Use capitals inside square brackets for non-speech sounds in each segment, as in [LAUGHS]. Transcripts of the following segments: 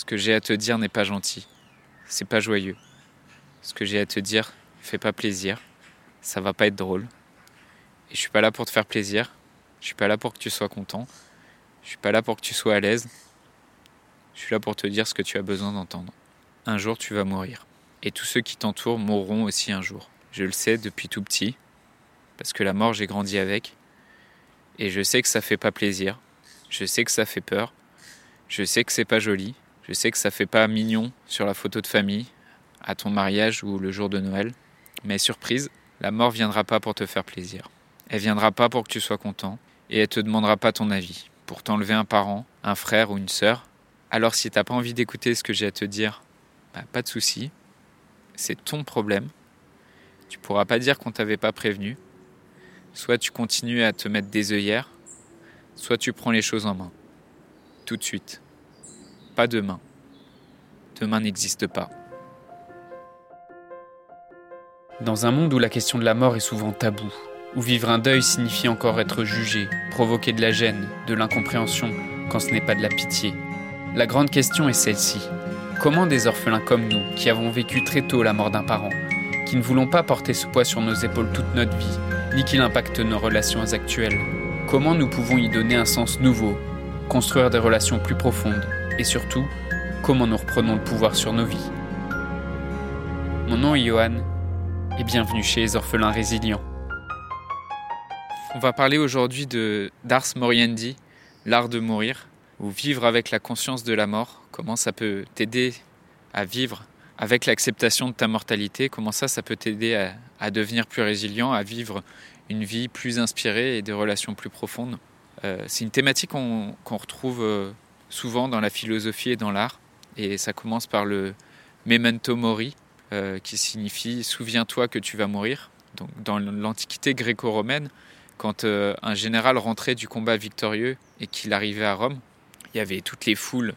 Ce que j'ai à te dire n'est pas gentil. C'est pas joyeux. Ce que j'ai à te dire fait pas plaisir. Ça va pas être drôle. Et je suis pas là pour te faire plaisir. Je suis pas là pour que tu sois content. Je suis pas là pour que tu sois à l'aise. Je suis là pour te dire ce que tu as besoin d'entendre. Un jour tu vas mourir. Et tous ceux qui t'entourent mourront aussi un jour. Je le sais depuis tout petit. Parce que la mort j'ai grandi avec. Et je sais que ça fait pas plaisir. Je sais que ça fait peur. Je sais que c'est pas joli. Je sais que ça fait pas mignon sur la photo de famille, à ton mariage ou le jour de Noël. Mais surprise, la mort viendra pas pour te faire plaisir. Elle viendra pas pour que tu sois content. Et elle te demandera pas ton avis. Pour t'enlever un parent, un frère ou une sœur. Alors si t'as pas envie d'écouter ce que j'ai à te dire, bah, pas de souci. C'est ton problème. Tu pourras pas dire qu'on t'avait pas prévenu. Soit tu continues à te mettre des œillères, soit tu prends les choses en main. Tout de suite. Demain. Demain n'existe pas. Dans un monde où la question de la mort est souvent taboue, où vivre un deuil signifie encore être jugé, provoquer de la gêne, de l'incompréhension, quand ce n'est pas de la pitié, la grande question est celle-ci. Comment des orphelins comme nous, qui avons vécu très tôt la mort d'un parent, qui ne voulons pas porter ce poids sur nos épaules toute notre vie, ni qu'il impacte nos relations actuelles, comment nous pouvons y donner un sens nouveau, construire des relations plus profondes, et surtout, comment nous reprenons le pouvoir sur nos vies. Mon nom est Johan, et bienvenue chez les orphelins résilients. On va parler aujourd'hui de d'Ars Moriendi, l'art de mourir, ou vivre avec la conscience de la mort, comment ça peut t'aider à vivre avec l'acceptation de ta mortalité, comment ça, ça peut t'aider à, devenir plus résilient, à vivre une vie plus inspirée et des relations plus profondes. Euh, c'est une thématique qu'on qu retrouve euh, souvent dans la philosophie et dans l'art, et ça commence par le memento mori, euh, qui signifie souviens-toi que tu vas mourir. Donc, dans l'Antiquité gréco-romaine, quand euh, un général rentrait du combat victorieux et qu'il arrivait à Rome, il y avait toutes les foules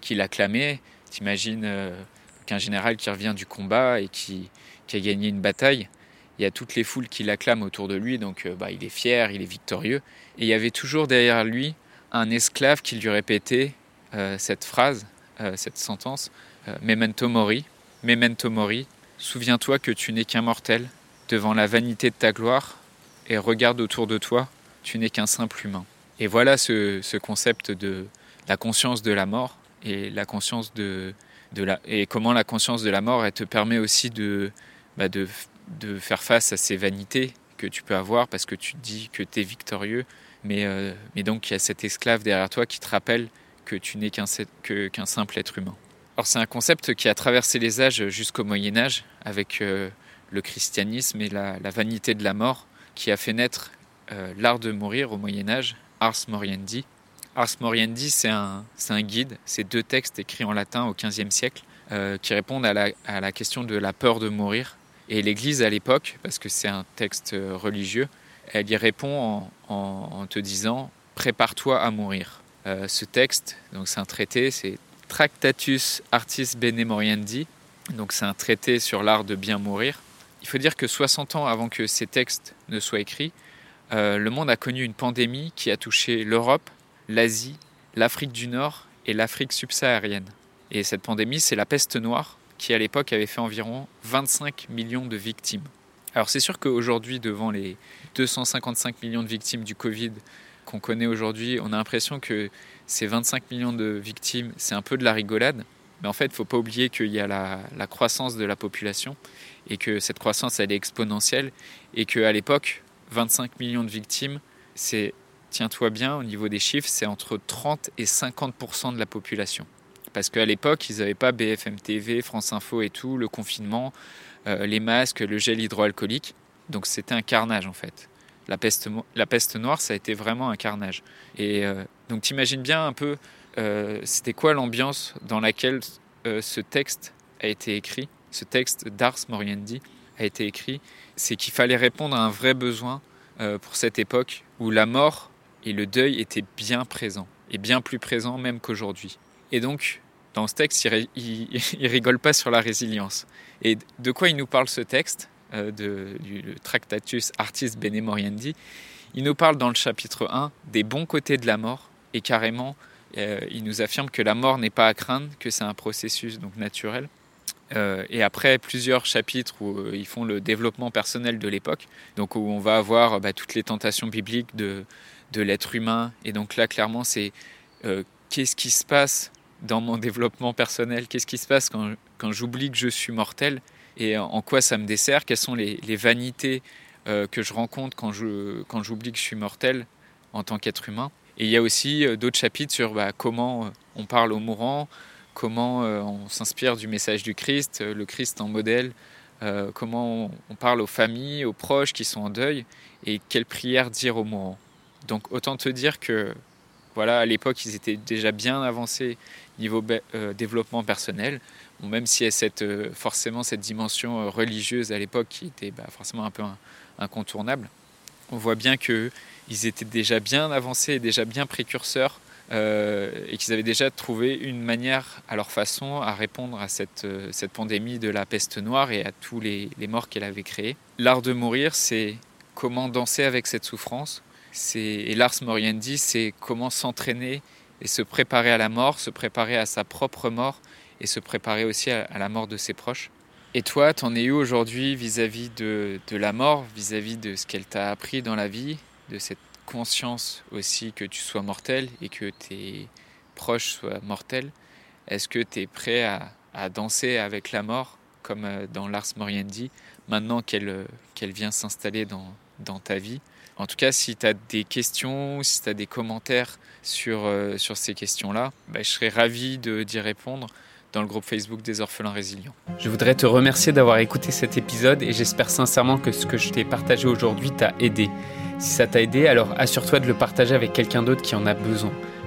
qui l'acclamaient. T'imagines euh, qu'un général qui revient du combat et qui, qui, a gagné une bataille, il y a toutes les foules qui l'acclament autour de lui, donc bah, il est fier, il est victorieux. Et il y avait toujours derrière lui un esclave qui lui répétait euh, cette phrase, euh, cette sentence, euh, Memento mori, Memento mori, souviens-toi que tu n'es qu'un mortel, devant la vanité de ta gloire, et regarde autour de toi, tu n'es qu'un simple humain. Et voilà ce, ce concept de la conscience de la mort et la conscience de, la, et comment la conscience de la mort te permet aussi de, bah de, de faire face à ces vanités que tu peux avoir parce que tu te dis que tu es victorieux, mais, euh, mais donc il y a cet esclave derrière toi qui te rappelle que tu n'es qu'un simple être humain. Alors c'est un concept qui a traversé les âges jusqu'au Moyen Âge avec euh, le christianisme et la, vanité de la mort qui a fait naître euh, l'art de mourir au Moyen Âge, Ars Moriendi, Ars Moriendi, c'est un, un, guide, c'est deux textes écrits en latin au XVe siècle qui répondent à la, question de la peur de mourir. Et l'Église à l'époque, parce que c'est un texte religieux, elle y répond en, te disant prépare-toi à mourir. Euh, ce texte, donc c'est un traité, c'est Tractatus Artis Bene Moriendi, donc c'est un traité sur l'art de bien mourir. Il faut dire que 60 ans avant que ces textes ne soient écrits, euh, le monde a connu une pandémie qui a touché l'Europe, l'Asie, l'Afrique du Nord et l'Afrique subsaharienne. Et cette pandémie, c'est la peste noire, qui à l'époque avait fait environ 25 millions de victimes. Alors c'est sûr qu'aujourd'hui, devant les 255 millions de victimes du Covid qu'on connaît aujourd'hui, on a l'impression que ces 25 millions de victimes, c'est un peu de la rigolade. Mais en fait, il ne faut pas oublier qu'il y a la, croissance de la population et que cette croissance, elle est exponentielle et qu'à l'époque, 25 millions de victimes, c'est tiens-toi bien, au niveau des chiffres, c'est entre 30 et 50% de la population. Parce qu'à l'époque, ils n'avaient pas BFM TV, France Info et tout, le confinement, euh, les masques, le gel hydroalcoolique. Donc c'était un carnage en fait. La peste, la peste noire, ça a été vraiment un carnage. Et euh, donc t'imagines bien un peu, euh, c'était quoi l'ambiance dans laquelle euh, ce texte a été écrit, ce texte d'Ars Moriendi a été écrit? C'est qu'il fallait répondre à un vrai besoin pour cette époque où la mort et le deuil étaient bien présents, et bien plus présents même qu'aujourd'hui. Et donc, dans ce texte, il, [LAUGHS] il, rigole pas sur la résilience. Et de quoi il nous parle ce texte euh, du Tractatus Artis Bene Moriendi? Il nous parle dans le chapitre 1 des bons côtés de la mort et carrément il nous affirme que la mort n'est pas à craindre, que c'est un processus donc naturel. et après plusieurs chapitres où ils font le développement personnel de l'époque, donc où on va avoir bah, toutes les tentations bibliques de, de l'être humain. Et donc là, clairement, c'est qu'est-ce qui se passe dans mon développement personnel, qu'est-ce qui se passe quand, quand j'oublie que je suis mortel et en quoi ça me dessert, quelles sont les, vanités euh, que je rencontre quand, je, quand j'oublie que je suis mortel en tant qu'être humain? Et il y a aussi euh, d'autres chapitres sur bah, comment euh, on parle aux mourants, comment on s'inspire du message du Christ, le Christ en modèle, comment on parle aux familles, aux proches qui sont en deuil, et quelle prière dire aux mourants. Donc autant te dire que voilà, à l'époque, ils étaient déjà bien avancés niveau développement personnel, même s'il y a cette, forcément cette dimension religieuse à l'époque qui était bah, forcément un peu incontournable. On voit bien qu'ils étaient déjà bien avancés, déjà bien précurseurs, euh, et qu'ils avaient déjà trouvé une manière à leur façon à répondre à cette, euh, cette pandémie de la peste noire et à tous les, morts qu'elle avait créés. L'art de mourir, c'est comment danser avec cette souffrance. Et l'ars moriendi, c'est comment s'entraîner et se préparer à la mort, se préparer à sa propre mort et se préparer aussi à la mort de ses proches. Et toi, t'en es où aujourd'hui vis-à-vis de, la mort, vis-à-vis de ce qu'elle t'a appris dans la vie, de cette conscience aussi que tu sois mortel et que tes proches soient mortels? Est-ce que tu es prêt à, danser avec la mort, comme euh, dans Lars Moriendi, maintenant qu'elle euh, qu'elle vient s'installer dans, dans ta vie? En tout cas, si tu as des questions, si tu as des commentaires sur, euh, ces questions-là, bah, je serais ravi d'y répondre dans le groupe Facebook des orphelins résilients. Je voudrais te remercier d'avoir écouté cet épisode et j'espère sincèrement que ce que je t'ai partagé aujourd'hui t'a aidé. Si ça t'a aidé, alors assure-toi de le partager avec quelqu'un d'autre qui en a besoin.